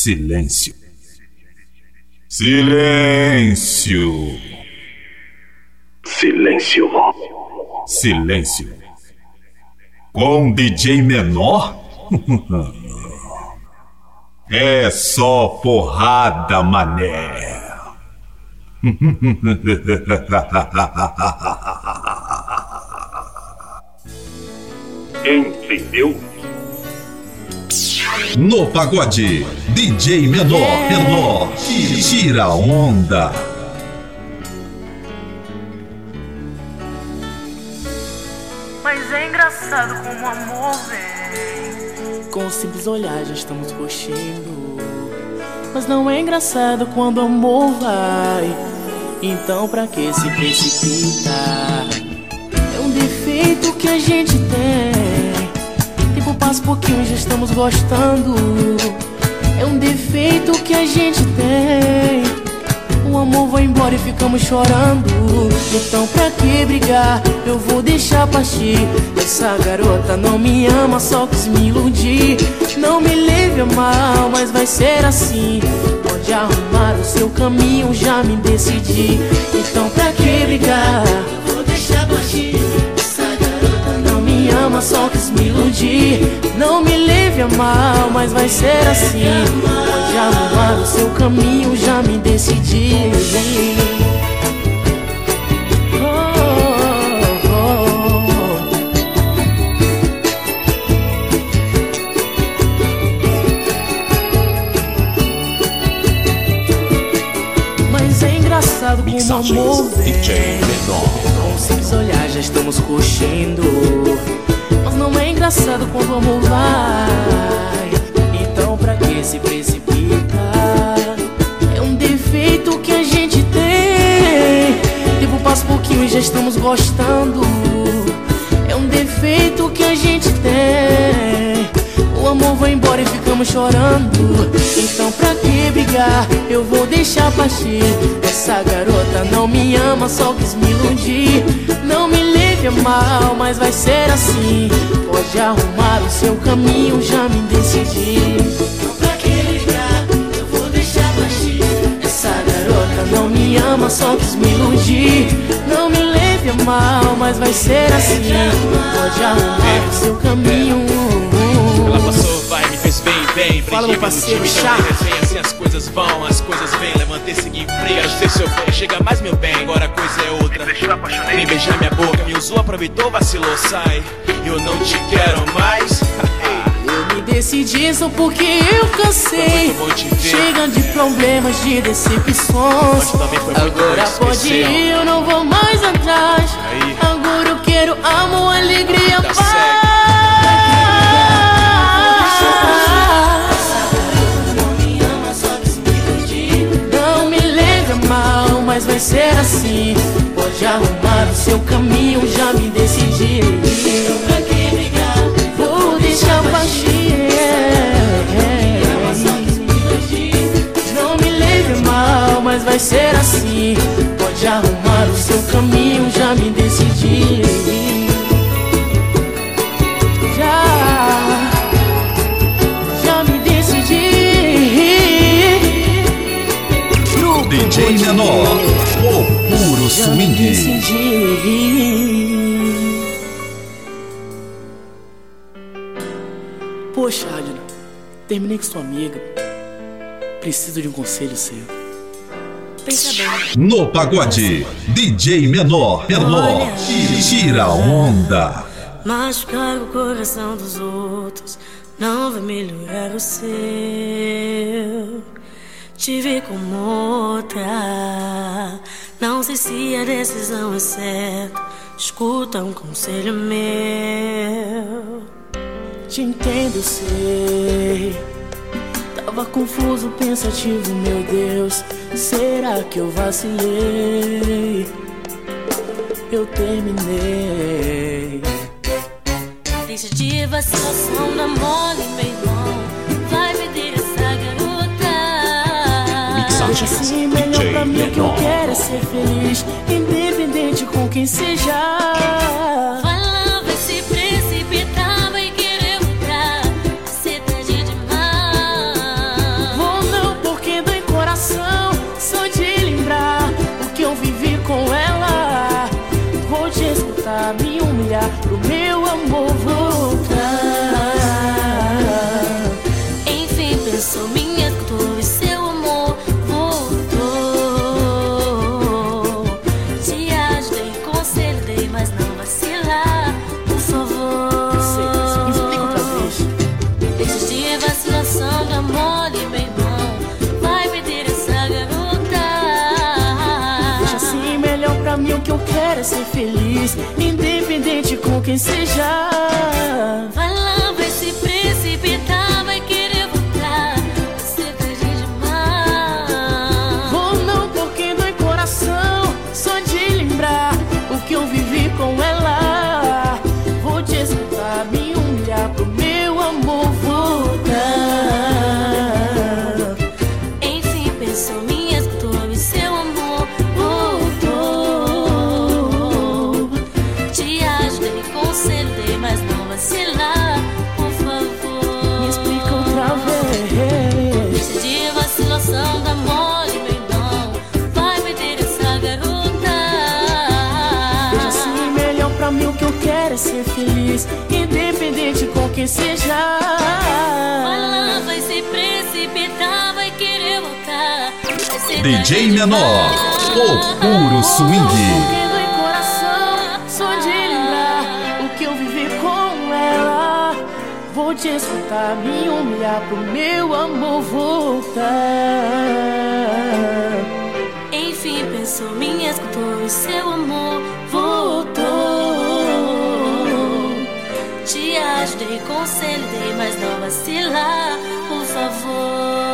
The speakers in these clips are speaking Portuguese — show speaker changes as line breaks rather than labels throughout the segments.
Silêncio. Silêncio.
Silêncio.
Silêncio. Com DJ menor? É só porrada, mané.
Entendeu?
No pagode, DJ menor, menor, tira onda.
Mas é engraçado como o amor vem.
Com um simples olhar já estamos curtindo. Mas não é engraçado quando o amor vai. Então pra que se precipitar? É um defeito que a gente tem. Tempo passa um pouquinho e já estamos gostando. É um defeito que a gente tem. O amor vai embora e ficamos chorando. Então pra que brigar? Eu vou deixar partir. Essa garota não me ama, só quis me iludir. Não me leve a mal, mas vai ser assim. Pode arrumar o seu caminho, já me decidi. Então pra que brigar? Eu vou deixar partir. Ama, só quis me iludir. Não me leve a mal, mas vai ser assim. Pode arrumar o seu caminho, já me decidi. Mas é engraçado como o amor vem. Com um simples olhar já estamos curtindo não é engraçado quando o amor vai. Então pra que se precipitar? É um defeito que a gente tem. Tempo passa um pouquinho e já estamos gostando. É um defeito que a gente tem. O amor vai embora e ficamos chorando. Então pra que brigar? Eu vou deixar partir. Essa garota não me ama, só quis me iludir Não leve a mal, mas vai ser assim. Pode arrumar o seu caminho, já me decidi. Então pra que brigar? Eu vou deixar partir. Essa garota não me ama, só quis me iludir. Não me leve a mal, mas vai ser assim. Pode arrumar o seu caminho
vai, me fez bem, bem.
Fala, meu parceiro,
Time,
chá.
me assim as coisas vão, as coisas vêm. Levantei, segui. Quero ser seu bem, chega mais meu bem. Agora a coisa é outra.
Deixou apaixonei.
Nem beijar minha boca, me usou, aproveitou, vacilou, sai. Eu não te quero mais.
Eu me decidi só porque eu cansei. Chega de problemas, de decepções. Agora pode ir, eu não vou mais atrás.
Aí.
Agora eu quero amor, alegria,
Tá
paz. Não vai ser assim. Pode arrumar o seu caminho, já me decidi. Pra que brigar? Vou deixar partir. Não me leve mal, mas vai ser assim. Pode arrumar o seu caminho, já me decidi.
Swing.
Poxa, Adna, terminei com sua amiga. Preciso de um conselho seu.
Pensa bem.
No pagode, DJ menor, menor, tira onda.
Machucar o coração dos outros não vai melhorar o seu. Te vi como outra. Não sei se a decisão é certa. Escuta um conselho meu.
Te entendo, sei. Tava confuso, pensativo, meu Deus. Será que eu vacilei? Eu terminei.
Deixa de vacilação, dá mole,
Deixa assim melhor pra mim que eu quero é ser feliz. Independente com quem seja.
Vai Pra mim o que
eu quero é ser feliz, independente com quem seja.
Vai lá, vai se precipitar.
Tá? Ser feliz, independente com quem seja.
Vai lá, vai se precipitar, vai querer voltar. Vai ser
DJ Menor, o puro swing.
Dói coração, só de lembrar o que eu vivi com ela. Vou te escutar, me humilhar pro meu amor voltar.
Enfim, pensou, me escutou e seu amor Te ajudei, conselhei, mas não vacilar, por favor.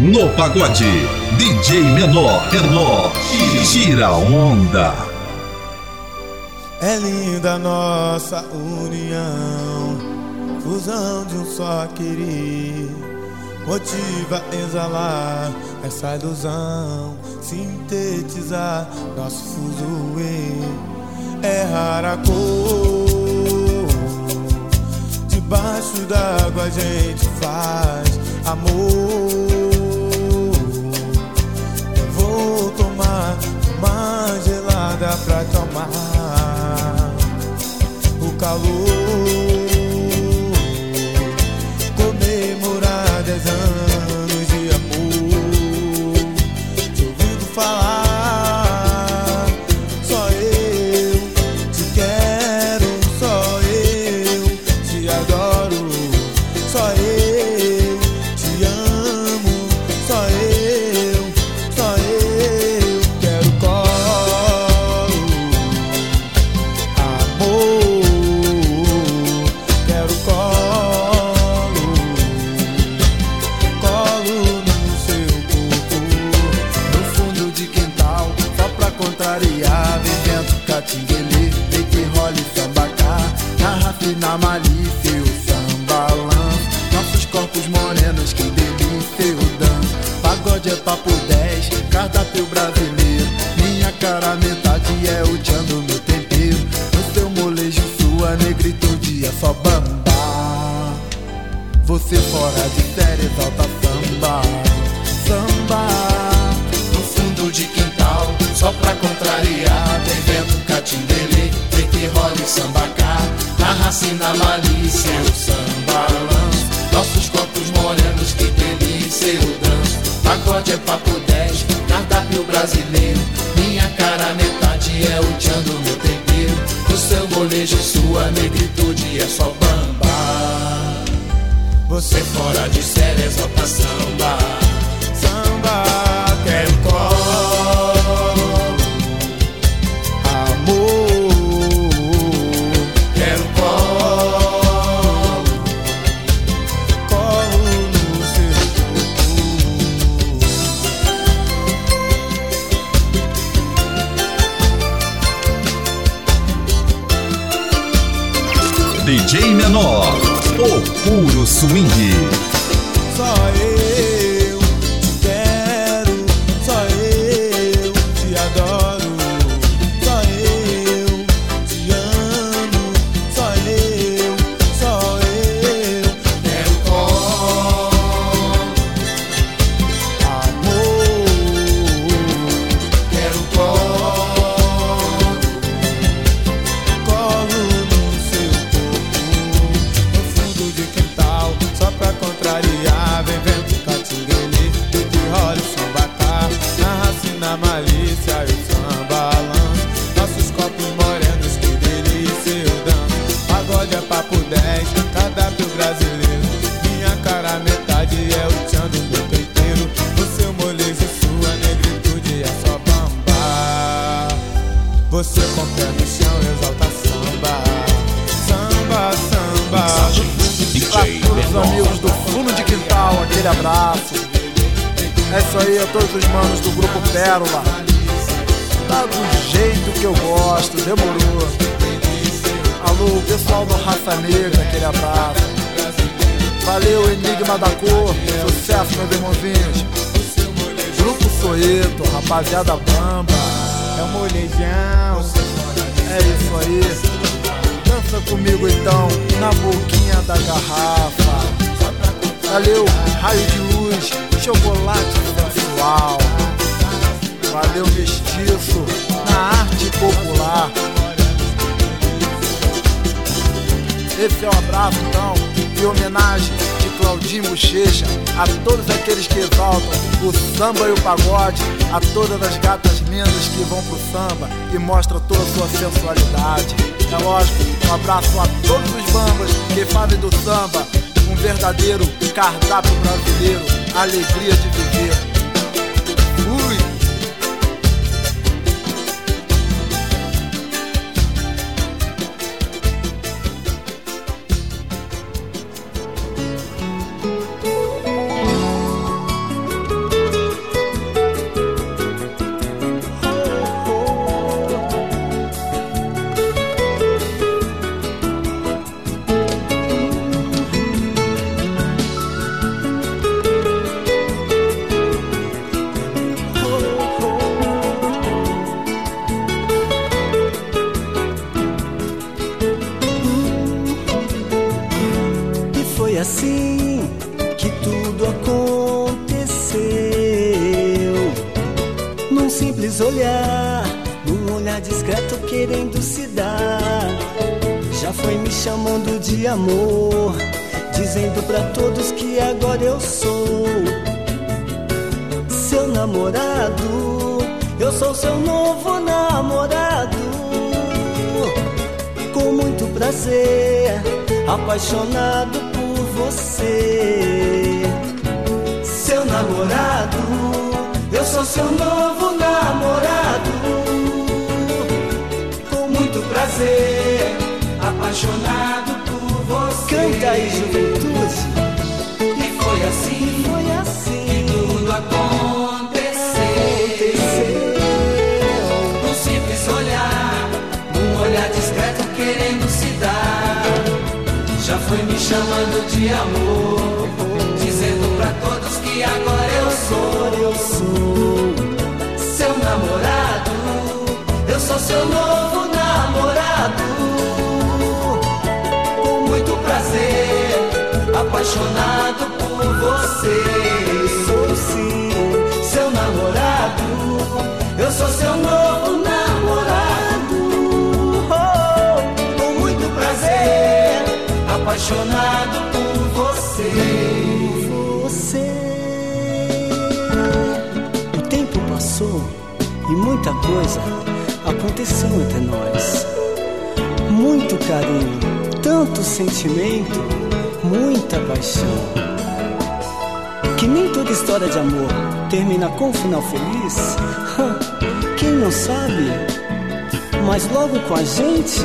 No pagode, DJ Menor, Menor, tira onda.
É linda nossa união, fusão de um só querer. Motiva exalar essa ilusão, sintetizar nosso fuzuê. É rara cor, debaixo d'água a gente faz amor. Eu vou tomar uma gelada pra acalmar o calor. 10, cardápio brasileiro, minha cara metade é o tchan do meu tempero, no seu molejo sua negritude é só bamba. Você fora de série exalta samba. Samba No fundo de quintal Só pra contrariar Tem vento catimbele Tem que role sambacá Na racina malícia Eu samba lanço Nossos corpos morenos Que delícia eu danço Pagode é papo 10 Cardápio brasileiro. Minha cara metade é o tchan do meu tempero No seu molejo sua negritude é só bamba. Você fora de série exalta samba Samba
DJ Menor, o puro swing.
Você pé no chão exalta samba. Samba, samba.
DJ
Os amigos do fundo de quintal, aquele abraço. É isso aí, a todos os manos do grupo Pérola. Tá do jeito que eu gosto, demorou. Alô, pessoal do Raça Negra, aquele abraço. Valeu, Enigma da Cor, sucesso, meus irmãozinhos. Grupo Soeto, rapaziada bamba.
É o molejão.
É isso aí. Dança comigo então, na boquinha da garrafa. Valeu, raio de luz, chocolate sensual. Valeu, mestiço, na arte popular. Esse é o abraço então, em homenagem de Claudinho Bochecha a todos aqueles que exaltam o samba e o pagode, a todas as gatas lindas que vão pro samba e mostram toda a sua sensualidade. É lógico, um abraço a todos os bambas que fazem do samba um verdadeiro cardápio brasileiro, alegria de viver.
Simples olhar, num olhar discreto querendo se dar. Já foi me chamando de amor, dizendo pra todos que agora eu sou seu namorado. Eu sou seu novo namorado com muito prazer, apaixonado por você. Seu namorado, eu sou seu novo namorado. Com muito prazer, apaixonado por você. Canta aí, juventude. E foi assim, foi assim que tudo aconteceu. Num simples olhar, num olhar discreto querendo se dar. Já foi me chamando de amor, dizendo pra todos que agora sou, eu sou seu namorado. Eu sou seu novo namorado. Com muito prazer, apaixonado por você. Sou sim seu namorado. Eu sou seu novo namorado. Oh, com muito prazer, apaixonado por. Você. Muita coisa aconteceu entre nós. Muito carinho, tanto sentimento, muita paixão. Que nem toda história de amor termina com um final feliz. Quem não sabe? Mas logo com a gente,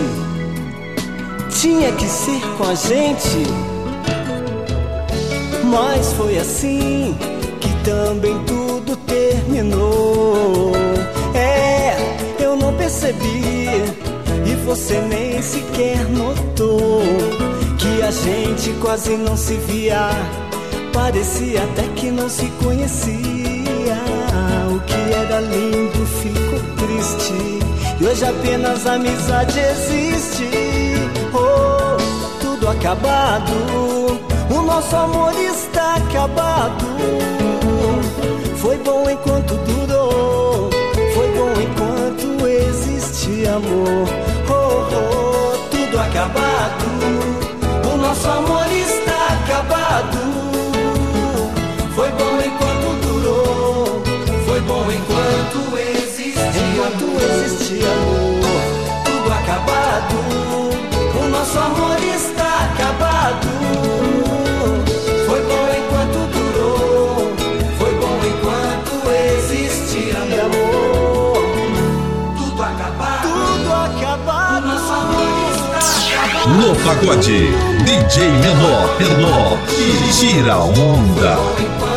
tinha que ser com a gente. Mas foi assim que também tudo terminou. Você nem sequer notou que a gente quase não se via. Parecia até que não se conhecia. O que era lindo ficou triste. E hoje apenas a amizade existe. Oh, tudo acabado. O nosso amor está acabado. Foi bom enquanto durou. Foi bom enquanto existe amor acabado, o nosso amor está acabado. Foi bom enquanto durou, foi bom enquanto
existia,
enquanto existia amor, tudo acabado. No pagode, DJ Menor, Menor,
tira onda.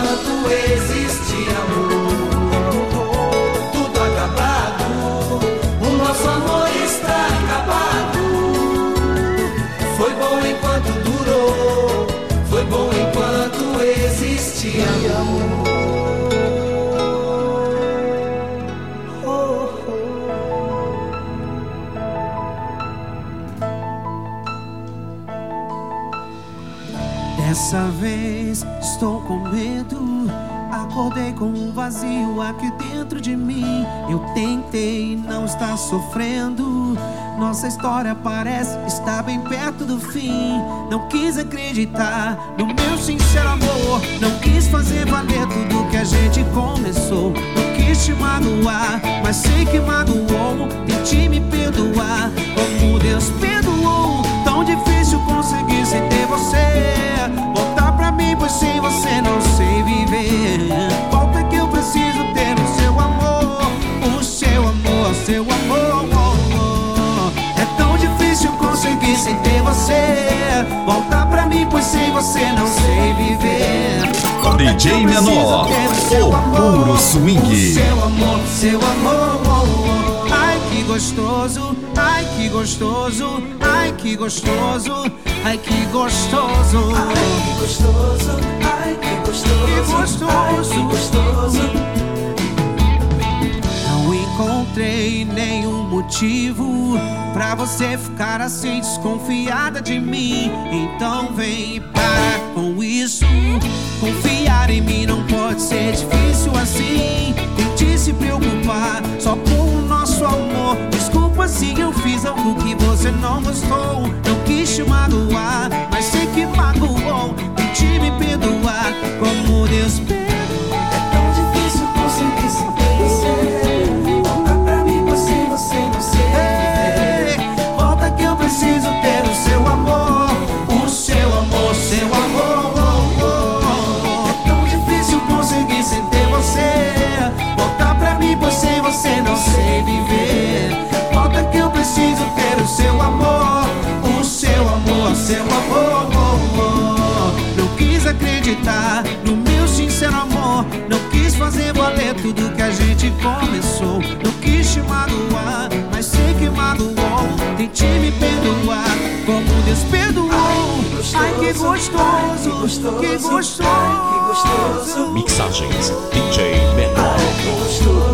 Estou com medo. Acordei com um vazio aqui dentro de mim. Eu tentei não estar sofrendo. Nossa história parece estar bem perto do fim. Não quis acreditar no meu sincero amor. Não quis fazer valer tudo que a gente começou. Não quis te magoar, mas sei que magoou. Tente me perdoar, como Deus perdoou. Tão difícil conseguir sem ter você. Mim, pois sem você não sei viver. Volta que eu preciso ter o seu amor. O seu amor, seu amor. É tão difícil conseguir sem ter você. Voltar pra mim, pois sem você não sei viver. Volta
DJ Menor,
o
o
amor.
puro swing.
O seu amor, seu amor. Ai que gostoso, ai que gostoso, ai que gostoso, ai que gostoso.
Ai que gostoso, ai que gostoso,
Que gostoso.
ai que gostoso.
Encontrei nenhum motivo pra você ficar assim desconfiada de mim. Então vem e para com isso. Confiar em mim não pode ser difícil assim. Tente se preocupar só com o nosso amor. Desculpa se eu fiz algo que você não gostou. Não quis te magoar, mas sei que magoou. Tente me perdoar como Deus perdoa.
Você não sei viver.
Volta que eu preciso ter o seu amor, o seu amor, seu amor. Não quis acreditar no meu sincero amor. Não quis fazer valer tudo que a gente começou. Não quis te magoar, mas sei que magoou. Tente me perdoar, como Deus perdoou. Ai, que gostoso, que gostoso.
Ai, que gostoso.
Mixagens DJ Menor.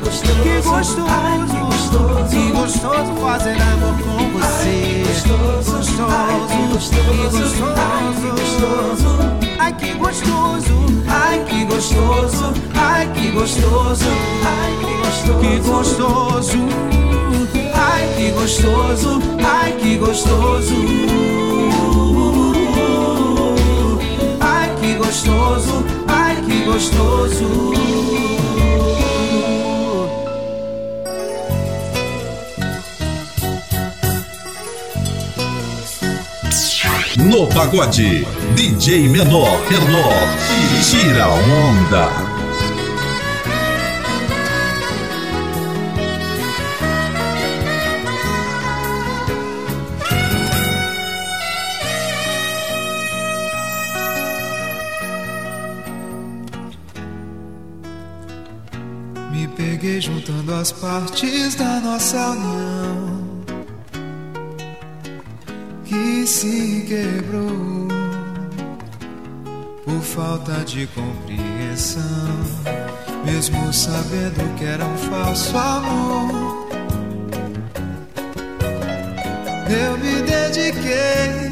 Ai, que gostoso,
Que gostoso,
ai, que gostoso.
que gostoso fazer amor com você.
gostoso, ai, que gostoso, ai, que gostoso.
Ai que gostoso, ai que gostoso, ai que gostoso,
Ai, que gostoso.
que gostoso, ai que gostoso, ai que gostoso, ai que gostoso, ai que gostoso.
No pagode, DJ Menor, Menor, tira onda.
Me peguei juntando as partes da nossa união se quebrou por falta de compreensão, mesmo sabendo que era um falso amor. Eu me dediquei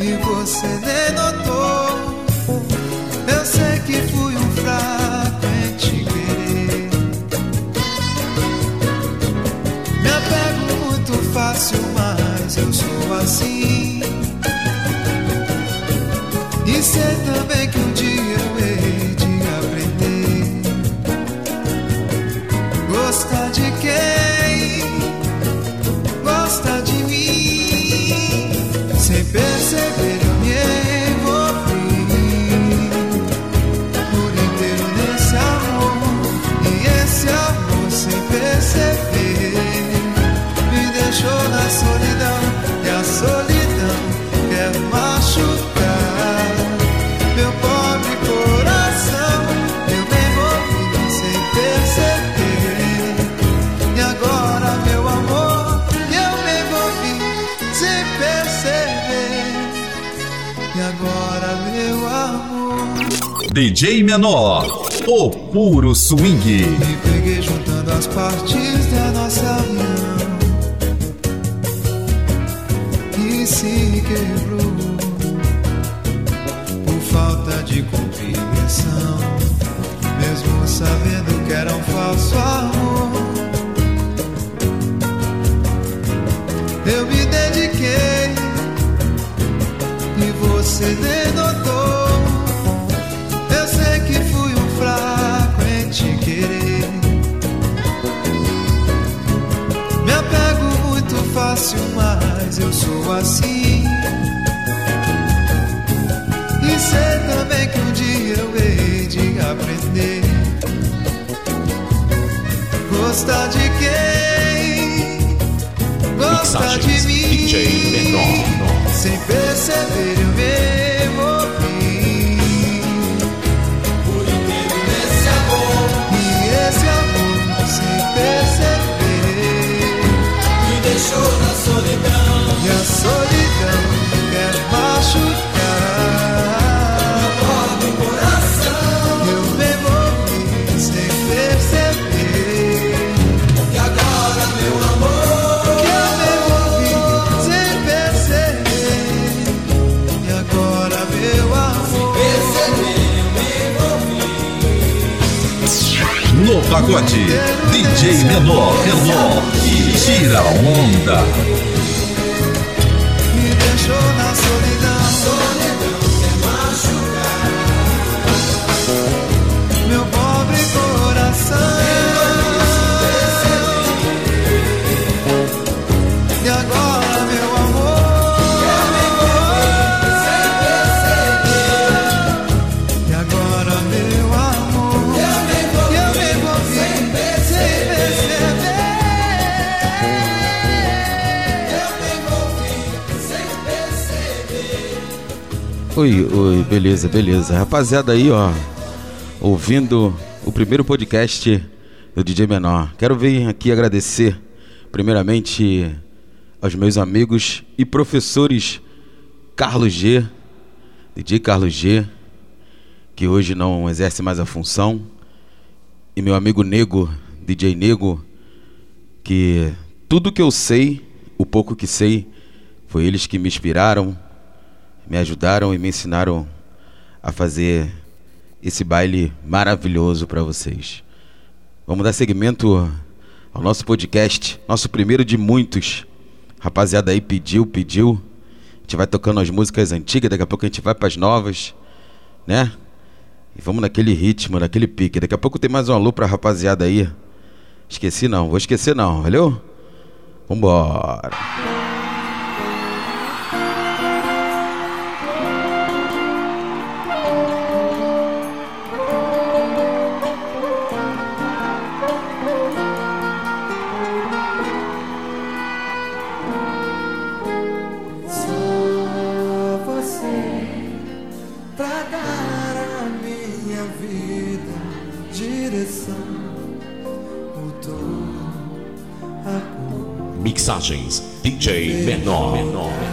e você nem notou. Eu sei que fui mas eu sou assim. E sei também que um dia eu hei de aprender. Gostar de quem gosta de mim. Sem perceber,
DJ Menor, o puro swing.
Me peguei juntando as partes da nossa união e se quebrou por falta de compreensão, mesmo sabendo que era um falso amor. Eu me dediquei e você denotou. Mas eu sou assim. E sei também que um dia eu hei de aprender. Gostar de quem gosta de mim. Sem perceber eu me envolvi Por inteiro nesse amor E esse amor sem perceber Me deixou na solidão A solidão quer machucar. Pobre coração. Eu sem perceber. E agora meu amor Que eu sem perceber. E agora meu amor Perceber eu me envolvi
No pagode, DJ Menor, Menor e tira onda.
Oi, oi, beleza, beleza. Rapaziada aí, ó, ouvindo o primeiro podcast do DJ Menor. Quero vir aqui agradecer, primeiramente, aos meus amigos e professores Carlos G, DJ Carlos G, que hoje não exerce mais a função, e meu amigo Nego, DJ Nego, que tudo que eu sei, o pouco que sei, foi eles que me inspiraram, me ajudaram e me ensinaram a fazer esse baile maravilhoso para vocês. Vamos dar seguimento ao nosso podcast, nosso primeiro de muitos. Rapaziada aí pediu, pediu. A gente vai tocando as músicas antigas, daqui a pouco a gente vai para as novas, né? E vamos naquele ritmo, naquele pique. Daqui a pouco tem mais um alô pra rapaziada aí. Esqueci não, vou esquecer não, valeu? Vambora.
Cor
Mixagens DJ Menor.
para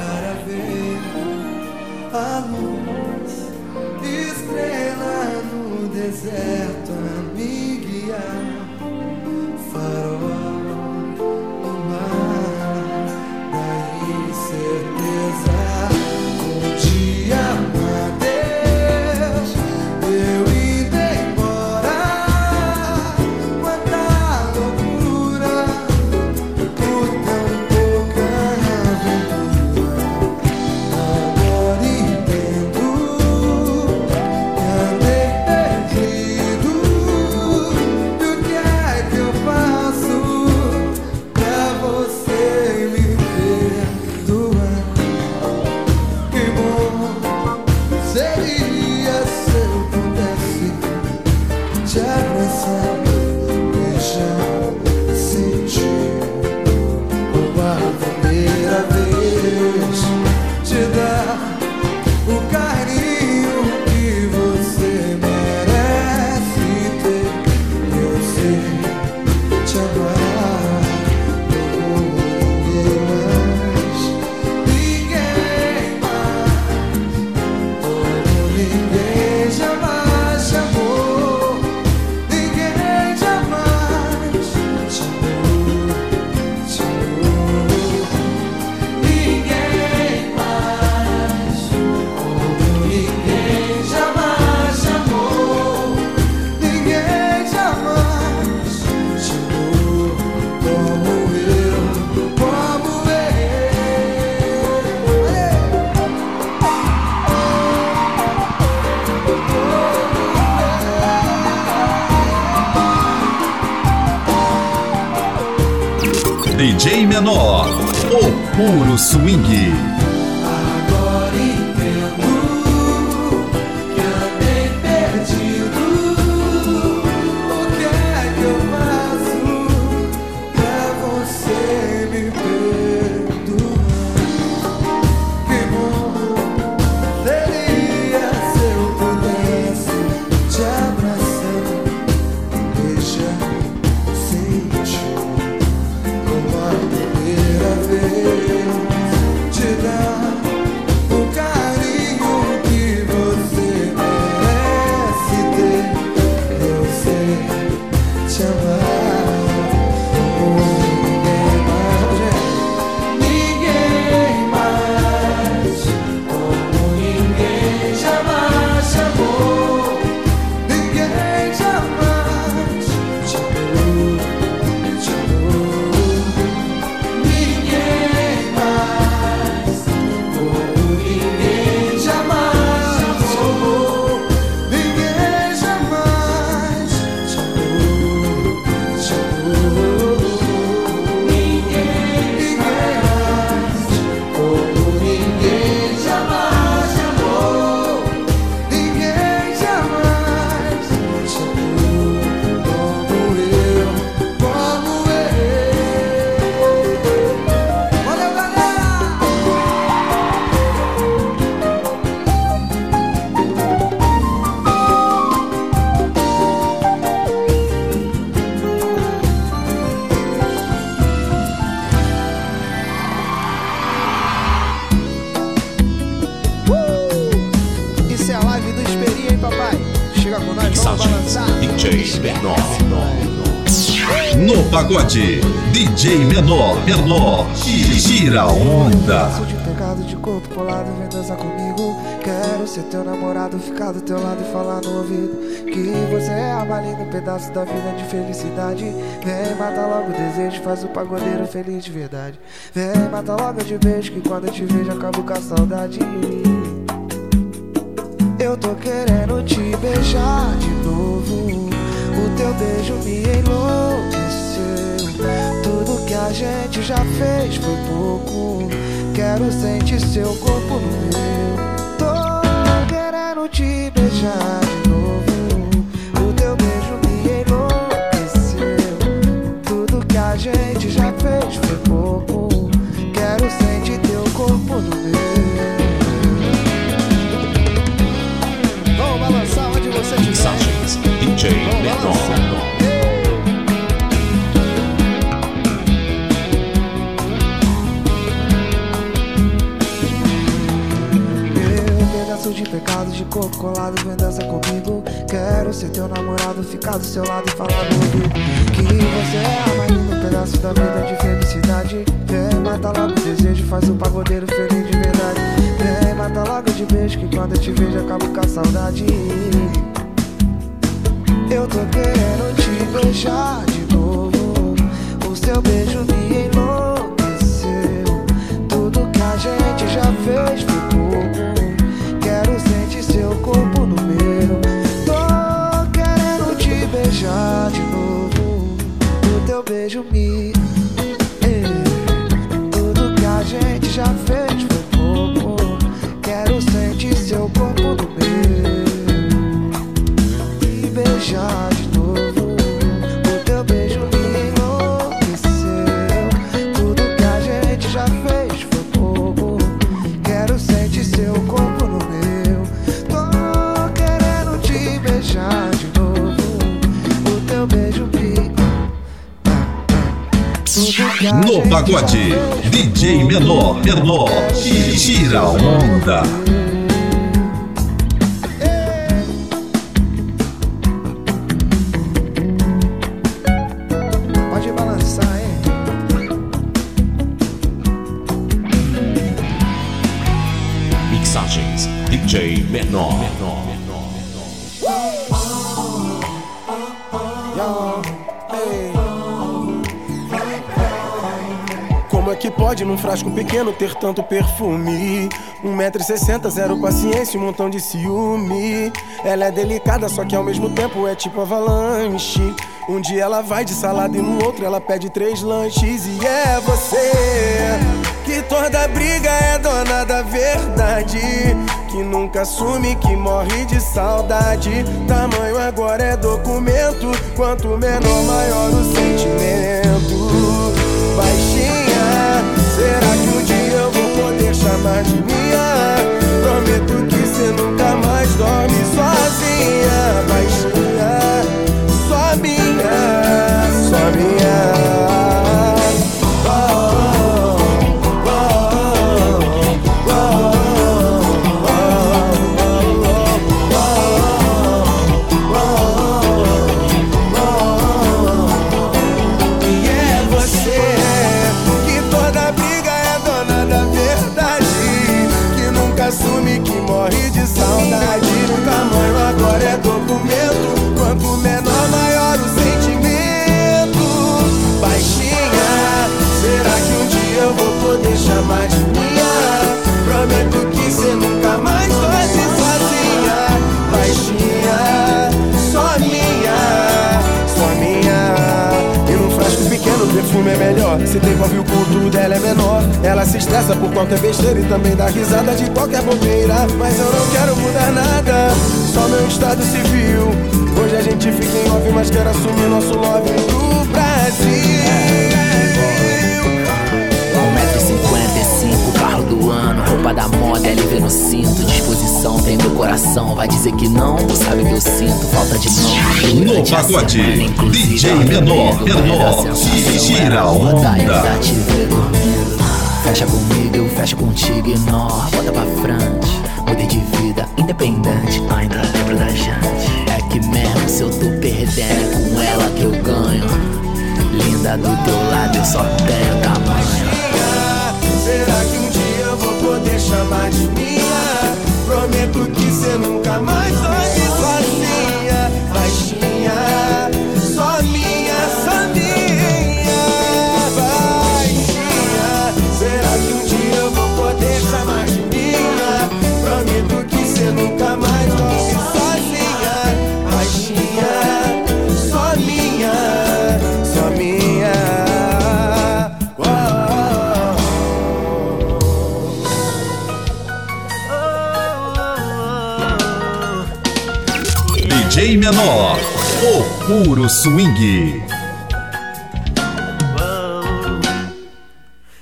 DJ Menor, Menor, tira onda.
Sou de pecado de corpo colado, vem dançar comigo. Quero ser teu namorado, ficar do teu lado e falar no ouvido. Que você é a balinha, um pedaço da vida de felicidade. Vem, mata logo o desejo, faz o pagodeiro feliz de verdade. Vem, mata logo de beijo, que quando eu te vejo acabo com a saudade. Eu tô querendo te beijar de novo. O teu beijo me enlouqueceu. Tudo que a gente já fez foi pouco. Quero sentir seu corpo no meu. Tô querendo te beijar de novo. O teu beijo me enlouqueceu. Tudo que a gente já fez foi pouco. Quero sentir teu corpo no meu. Vamos balançar onde você estiver.
Mensagens DJ Menor.
De pecado, de corpo colado, vem dança comigo. Quero ser teu namorado, ficar do seu lado e falar no. Que você é a mais linda, um pedaço da vida de felicidade. Vem, mata logo o desejo, faz o pagodeiro feliz de verdade. Vem, mata logo de beijo, que quando eu te vejo acabo com a saudade. Eu tô querendo te beijar de novo. O seu beijo me O teu beijo me.
Pagode, DJ Menor, Menor, tira onda.
Frasco pequeno ter tanto perfume? 1,60m, zero paciência, um montão de ciúme. Ela é delicada, só que ao mesmo tempo é tipo avalanche. Um dia ela vai de salada e no outro ela pede três lanches. E é você que toda briga é dona da verdade. Que nunca assume, que morre de saudade. Tamanho agora é documento. Quanto menor, maior o sentimento. Baixinha, será que um dia eu vou poder chamar de minha? Prometo que cê nunca mais dorme sozinha. Baixinha, melhor. Se devolve o culto dela é menor. Ela se estressa por qualquer besteira e também dá risada de qualquer bobeira. Mas eu não quero mudar nada, só meu estado civil. Hoje a gente fica em off, mas quero assumir nosso love do Brasil.
Do ano, roupa da moda, LV no cinto, disposição tem meu coração. Vai dizer que não, tu sabe que eu sinto falta de mão.
No pacote,
semana,
DJ Menor, Menor,
era sensação,
e tira
era
a
moda,
onda.
dormindo. Fecha comigo, eu fecho contigo, ignora, bota pra frente. Mudei de vida, independente, ainda lembro da gente. É que mesmo se eu tô perdendo, é com ela que eu ganho. Linda do teu lado, eu só tenho tamanho.
Poder chamar de minha?
Puro swing.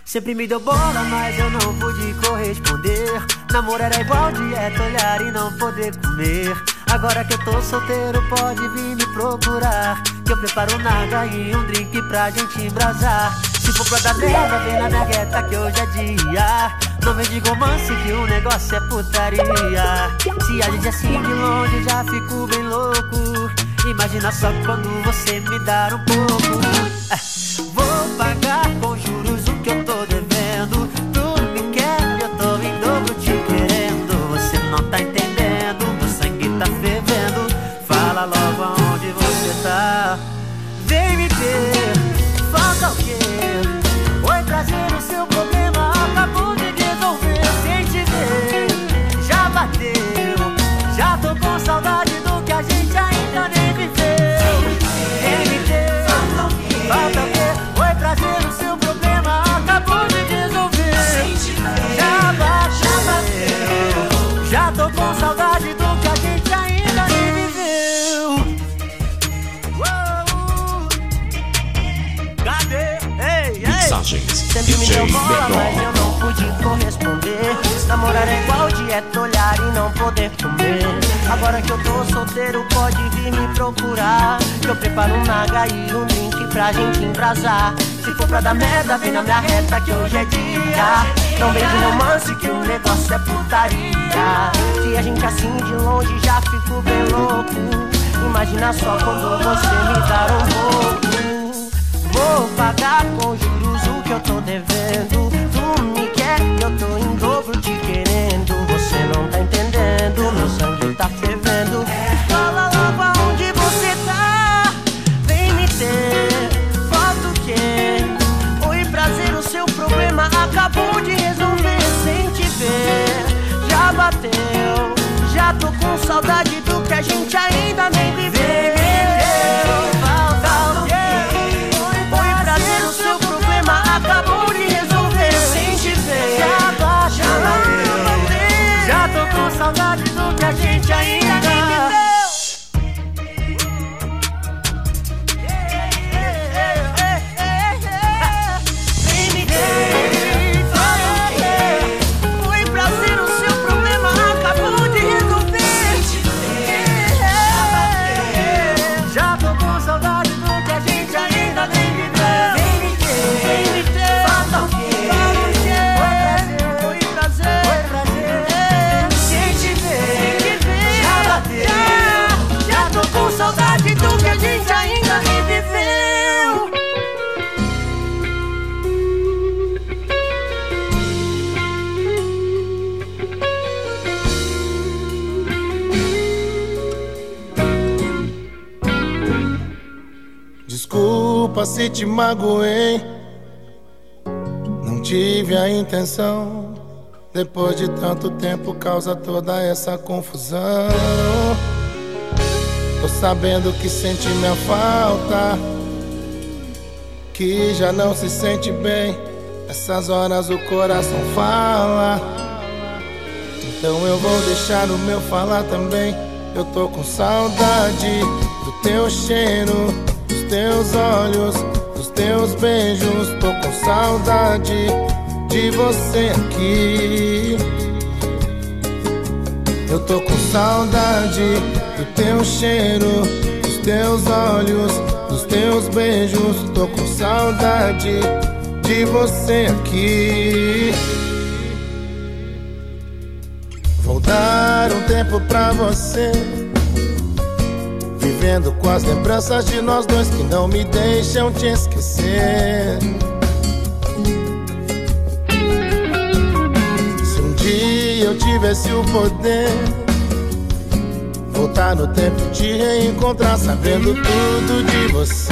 Sempre me deu bola, mas eu não pude corresponder. Namoro era igual dieta, olhar e não poder comer. Agora que eu tô solteiro, pode vir me procurar. Que eu preparo naga e um drink pra gente embrasar. Se for pra dar merda, vem na minha reta que hoje é dia. Não vem de romance que o negócio é putaria. Se a gente assim de longe, já fico bem louco. Imagina só quando você me dar um pouco. Sempre me deu bola, mas eu não pude corresponder. Namorar é igual dieta, olhar e não poder comer. Agora que eu tô solteiro, pode vir me procurar. Que eu preparo um naga e um drink pra gente embrasar. Se for pra dar merda, vem na minha reta que hoje é dia. Não vem de romance que o negócio é putaria. Se a gente assim de longe já fico bem louco. Imagina só quando você me dar um pouco vou pagar com juros o que eu tô devendo. Tu me quer, eu tô em dobro te querendo. Você não tá entendendo, meu sangue tá fervendo. Fala logo aonde você tá, vem me ter. Falta o quê? Oi, prazer, o seu problema
acabou de resolver sem te ver. Já bateu, já tô com saudade do que a gente ainda nem viveu.
Desculpa se te magoei. Não tive a intenção. Depois de tanto tempo, causa toda essa confusão. Tô sabendo que sente minha falta. Que já não se sente bem. Nessas horas o coração fala. Então eu vou deixar o meu falar também. Eu tô com saudade do teu cheiro, teus olhos, dos teus beijos. Tô com saudade de você aqui. Eu tô com saudade do teu cheiro, dos teus olhos, dos teus beijos. Tô com saudade de você aqui. Vou dar um tempo pra você. Vivendo com as lembranças de nós dois que não me deixam te esquecer. Se um dia eu tivesse o poder, voltar no tempo e te reencontrar, sabendo tudo de você.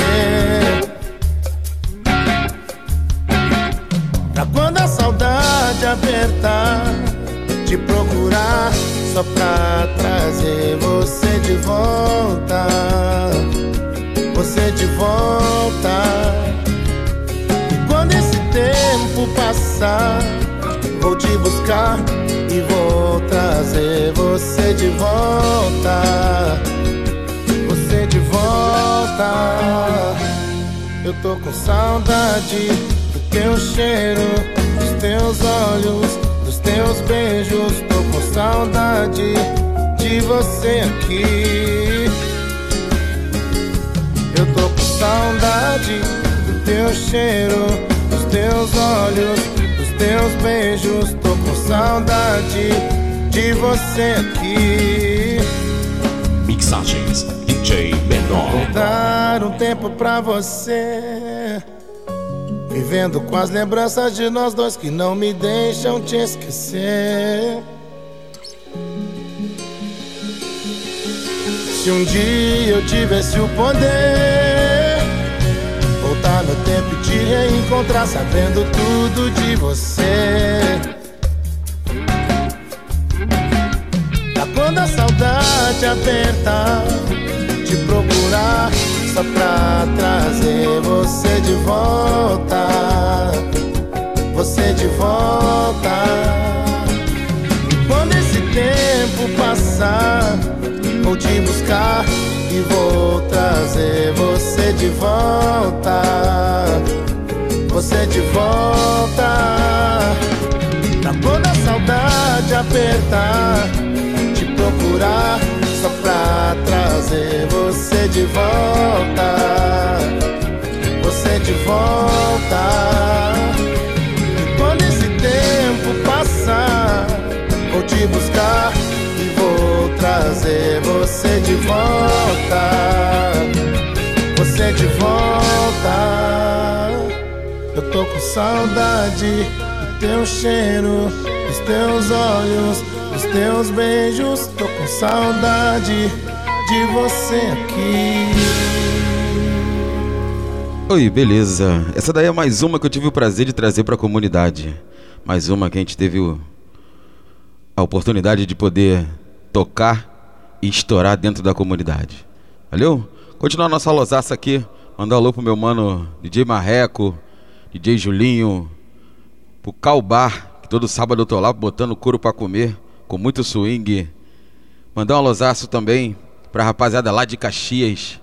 Pra quando a saudade apertar te procurar só pra trazer você de volta. Você de volta. E quando esse tempo passar, vou te buscar e vou trazer você de volta. Você de volta. Eu tô com saudade do teu cheiro, dos teus olhos teus beijos, tô com saudade de você aqui. Eu tô com saudade do teu cheiro, dos teus olhos, dos teus beijos, tô com saudade de você aqui.
Mixagens DJ Menor.
Vou dar um tempo pra você. Vivendo com as lembranças de nós dois que não me deixam te esquecer. Se um dia eu tivesse o poder, voltar no tempo e te reencontrar, sabendo tudo de você. Tá quando a saudade apertar, te procurar só pra trazer você de volta. Você de volta. Quando esse tempo passar, vou te buscar e vou trazer você de volta. Você de volta. Pra quando a saudade apertar, te procurar só pra trazer você de volta. Você de volta. E quando esse tempo passar, vou te buscar e vou trazer você de volta. Você de volta. Eu tô com saudade do teu cheiro, dos teus olhos, dos teus beijos. Tô saudade de você aqui.
Oi, beleza. Essa daí é mais uma que eu tive o prazer de trazer para a comunidade. Mais uma que a gente teve o- a oportunidade de poder tocar e estourar dentro da comunidade. Valeu? Continuar nossa losaça aqui. Mandar alô pro meu mano DJ Marreco, DJ Julinho, pro Calbar, que todo sábado eu tô lá botando couro para comer, com muito swing. Mandar um alosaço também pra rapaziada lá de Caxias.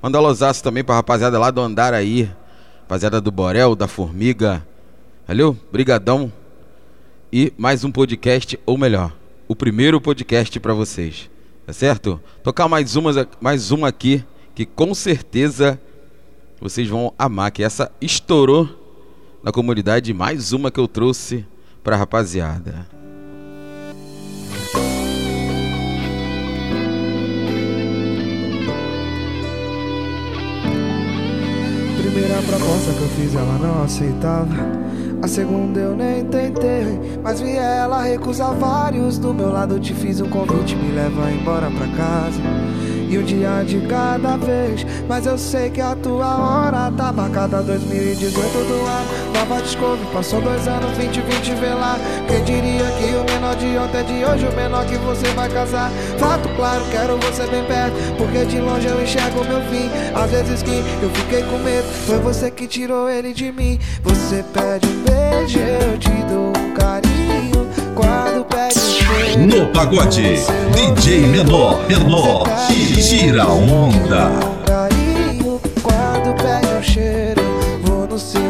Mandar um alosaço também pra rapaziada lá do Andaraí, rapaziada do Borel, da Formiga. Valeu? Brigadão. E mais um podcast, ou melhor, o primeiro podcast para vocês. Tá certo? Tocar mais uma, mais uma aqui que com certeza vocês vão amar, que essa estourou na comunidade, mais uma que eu trouxe pra rapaziada.
Primeira proposta que eu fiz ela não aceitava a segunda eu nem tentei, mas vi ela recusar vários. Do meu lado te fiz um convite, me leva embora pra casa. E um dia de cada vez, mas eu sei que a tua hora tá marcada 2018 do ano. Nova Discovery, passou dois anos, 2020 vê lá. Quem diria que o menor de ontem é de hoje, o menor que você vai casar. Fato claro, quero você bem perto, porque de longe eu enxergo meu fim. Às vezes que eu fiquei com medo, foi você que tirou ele de mim. Você pede um beijo, eu te dou um carinho. Quando pede um beijo,
No pagode, DJ Menor, Menor, tira onda.
carinho. Quando pede um cheiro, vou no seu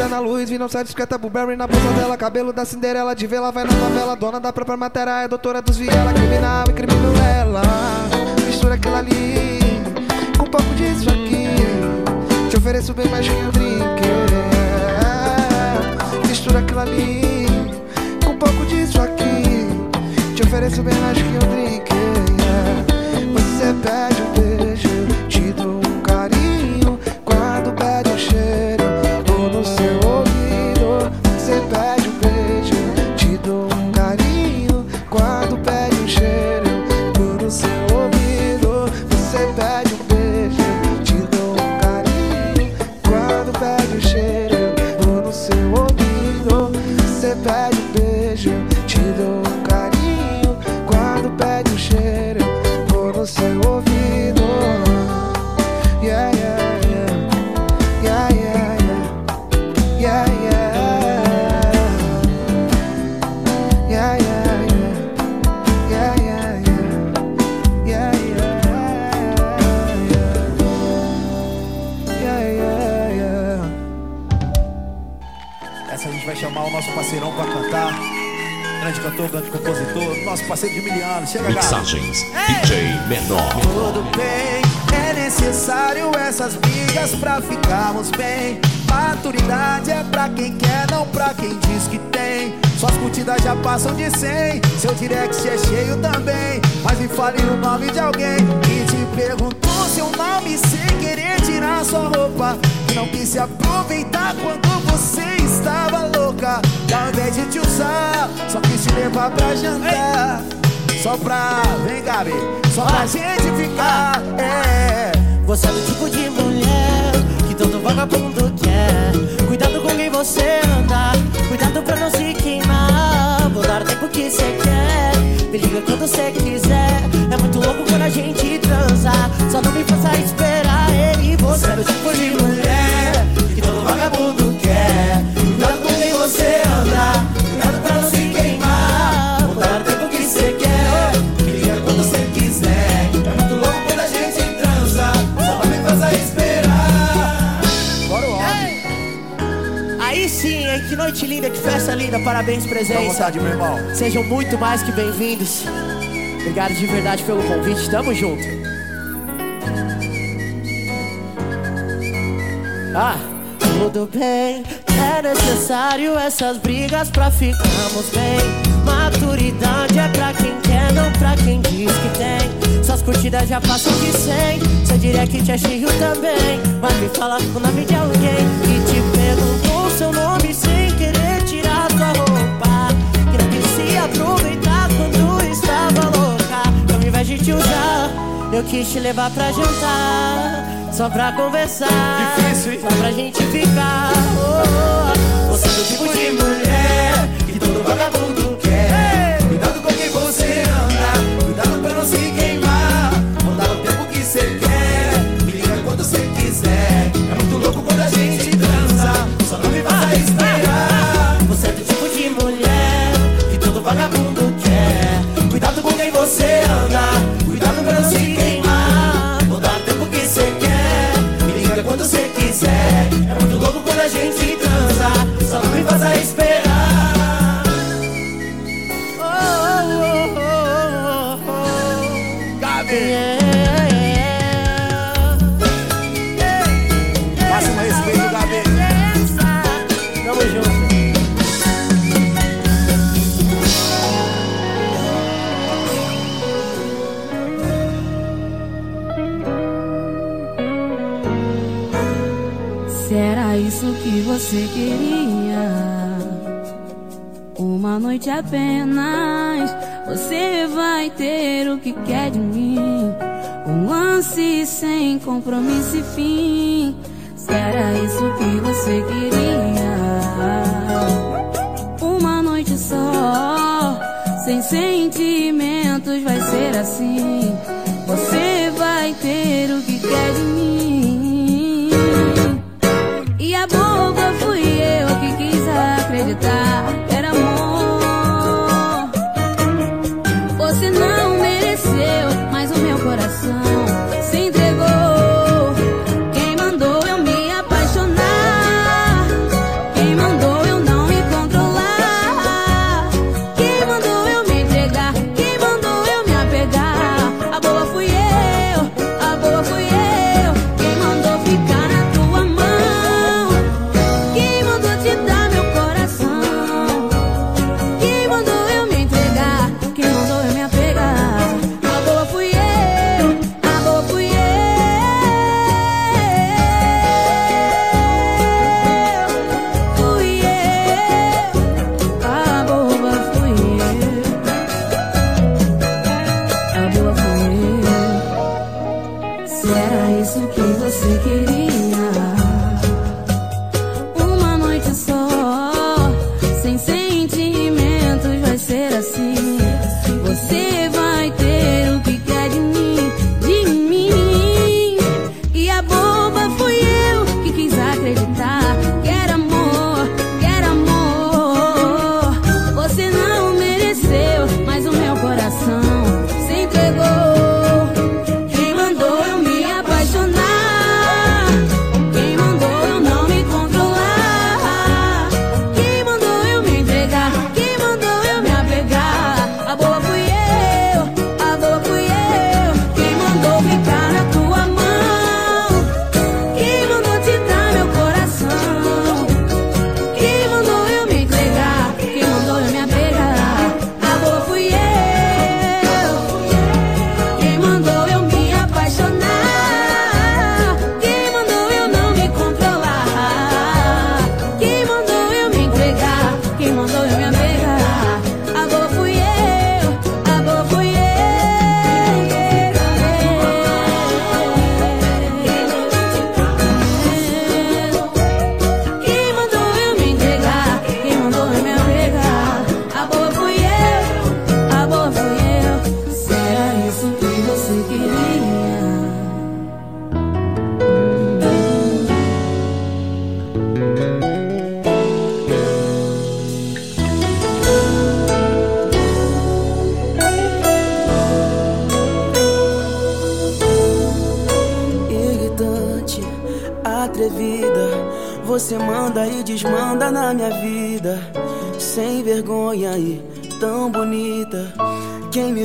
Moderna luz, vi não sai discreta Burberry na bolsa dela, cabelo da Cinderela, de vela vai na favela, dona da própria matéria, é doutora dos Viela, criminal e crimino ela. Mistura aquilo ali com um pouco disso aqui. Te ofereço bem mais que um drink. é. Mistura aquilo ali com um pouco disso aqui. Te ofereço bem mais que um drink. é. Você pede
Grande compositor, nosso parceiro de miliano. Chega.
Mixagens DJ Menor.
Tudo bem, é necessário essas brigas pra ficarmos bem. Maturidade é pra quem quer, não pra quem diz que tem. Suas curtidas já passam de 100, seu direct é cheio também. Mas me fale o nome de alguém que te perguntou seu nome sem querer tirar sua roupa. Que não quis se aproveitar quando você estava louca. E ao invés de te usar, só quis te levar pra jantar. Só pra, vem Gabi, só pra gente ficar, é.
Você é do tipo de mulher que todo vagabundo quer. Cuidado com quem você anda, cuidado pra não se queimar. Vou dar o tempo que você quer, me liga quando você quiser. É muito louco quando a gente transa, só não me faça esperar ele. Você é do tipo de mulher noite linda, que festa linda. Parabéns, presença.
Vontade, meu irmão.
Sejam muito mais que bem-vindos. Obrigado de verdade pelo convite. Tamo junto. Ah, tudo bem. É necessário essas brigas pra ficarmos bem. Maturidade é pra quem quer, não pra quem diz que tem. Suas curtidas já passam de 100. Seu direct é cheio também. Mas me fala o nome de alguém que te perguntou seu nome sem querer tirar sua roupa. Que não se aproveitar quando estava louca. Então, ao invés de te usar, eu quis te levar pra jantar. Só pra conversar,
Difícil, hein?
só pra gente ficar. Oh,
oh. oh. Você é
o tipo de mulher que todo vagabundo quer.
fim. Se era isso que você queria. Uma noite só, sem sentimentos, vai ser assim. espaço que você queria.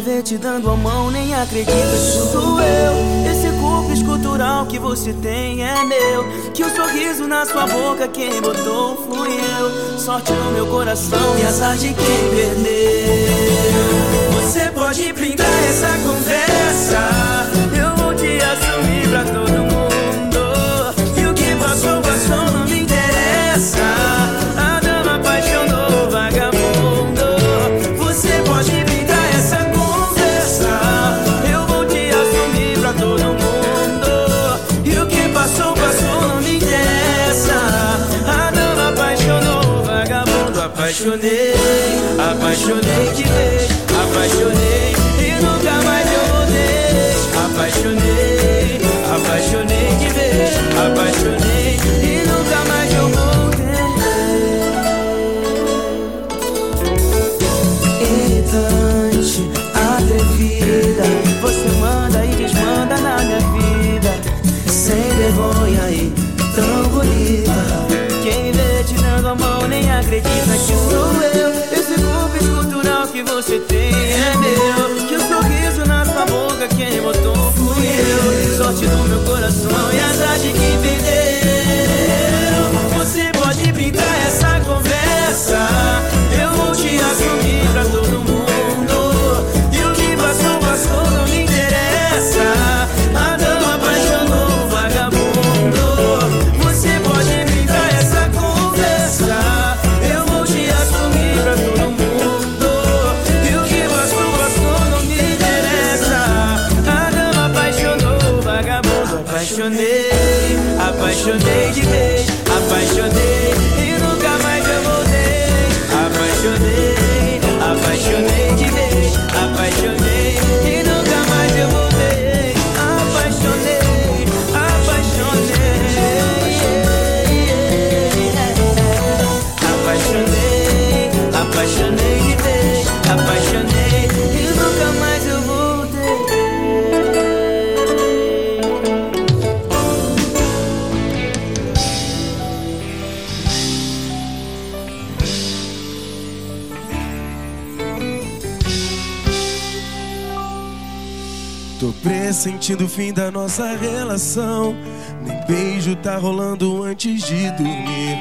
ver te
dando a mão, nem acredito. que
sou eu. Esse corpo escultural que você tem é meu. Que o sorriso na sua boca quem botou fui eu. Sorte no meu coração e azar de quem perdeu. Você pode brindar essa conversa. Eu vou te assumir pra todo mundo. Apaixonei de vez,
meu. Pressentindo o fim da nossa relação. Nem beijo tá rolando antes de dormir.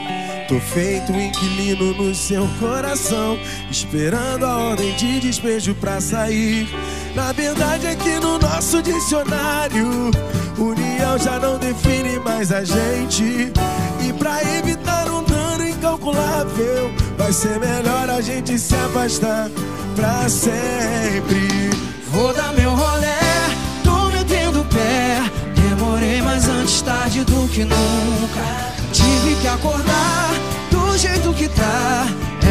Tô feito um inquilino no seu coração, esperando a ordem de despejo pra sair. Na verdade é que no nosso dicionário, união já não define mais a gente. E pra evitar um dano incalculável, vai ser melhor a gente se afastar pra sempre.
Vou dar meu rolé, antes tarde do que nunca. Tive que acordar do jeito que tá.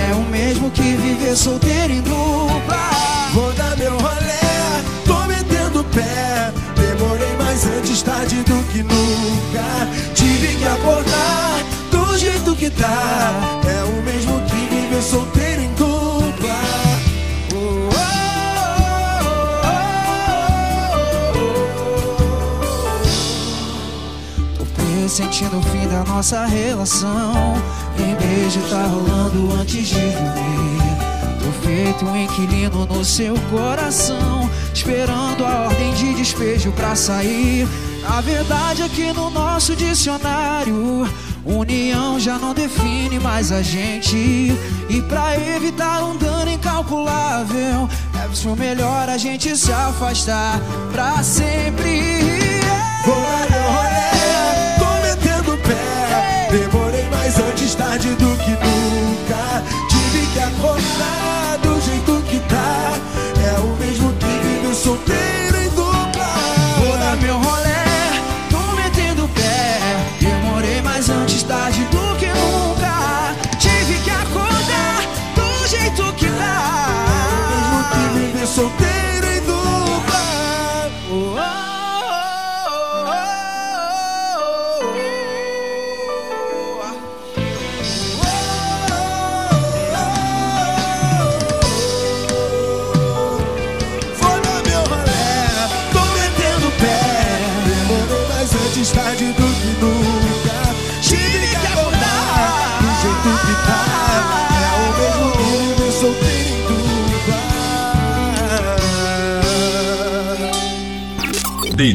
É o mesmo que viver solteiro em dupla.
Vou dar meu rolé, tô metendo pé. Demorei, mas antes tarde do que nunca. Tive que acordar do jeito que tá. É o mesmo que viver solteiro
pressentindo o fim da nossa relação. Nem beijo tá rolando antes de dormir. Tô feito um inquilino no seu coração. Esperando a ordem de despejo pra sair. A verdade é que no nosso dicionário. União já não define mais a gente. E pra evitar um dano incalculável, ser melhor a gente se afastar pra sempre.
Mas antes tarde do que nunca. Tive que acordar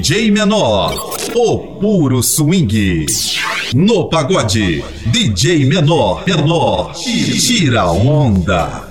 DJ Menor, o puro swing. No pagode, DJ Menor, Menor tira onda.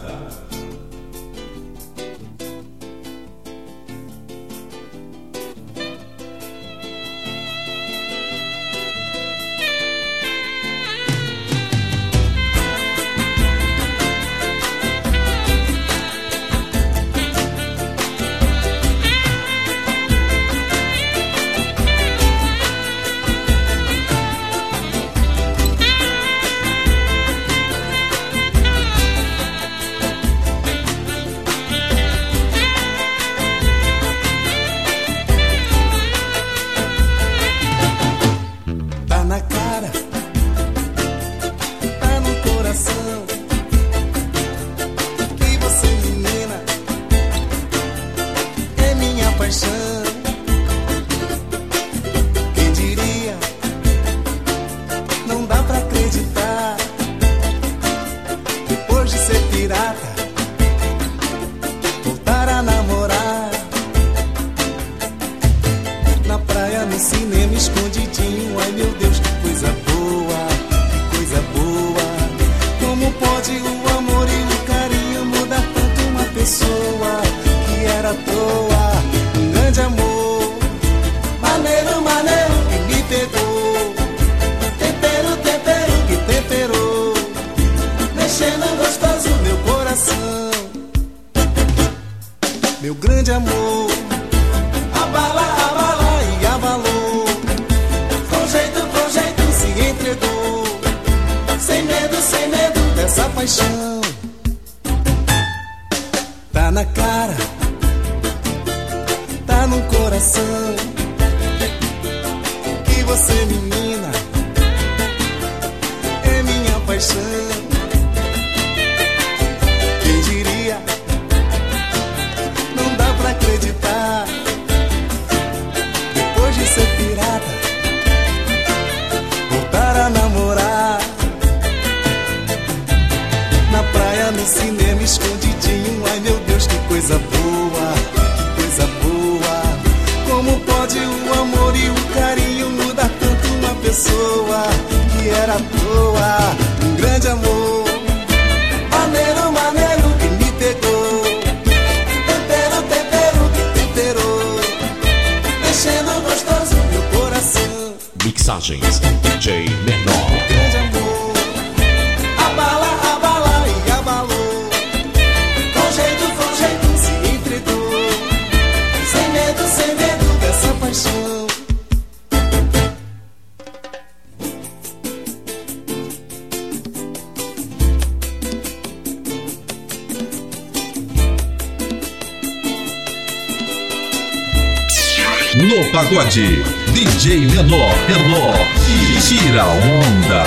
E
tira onda.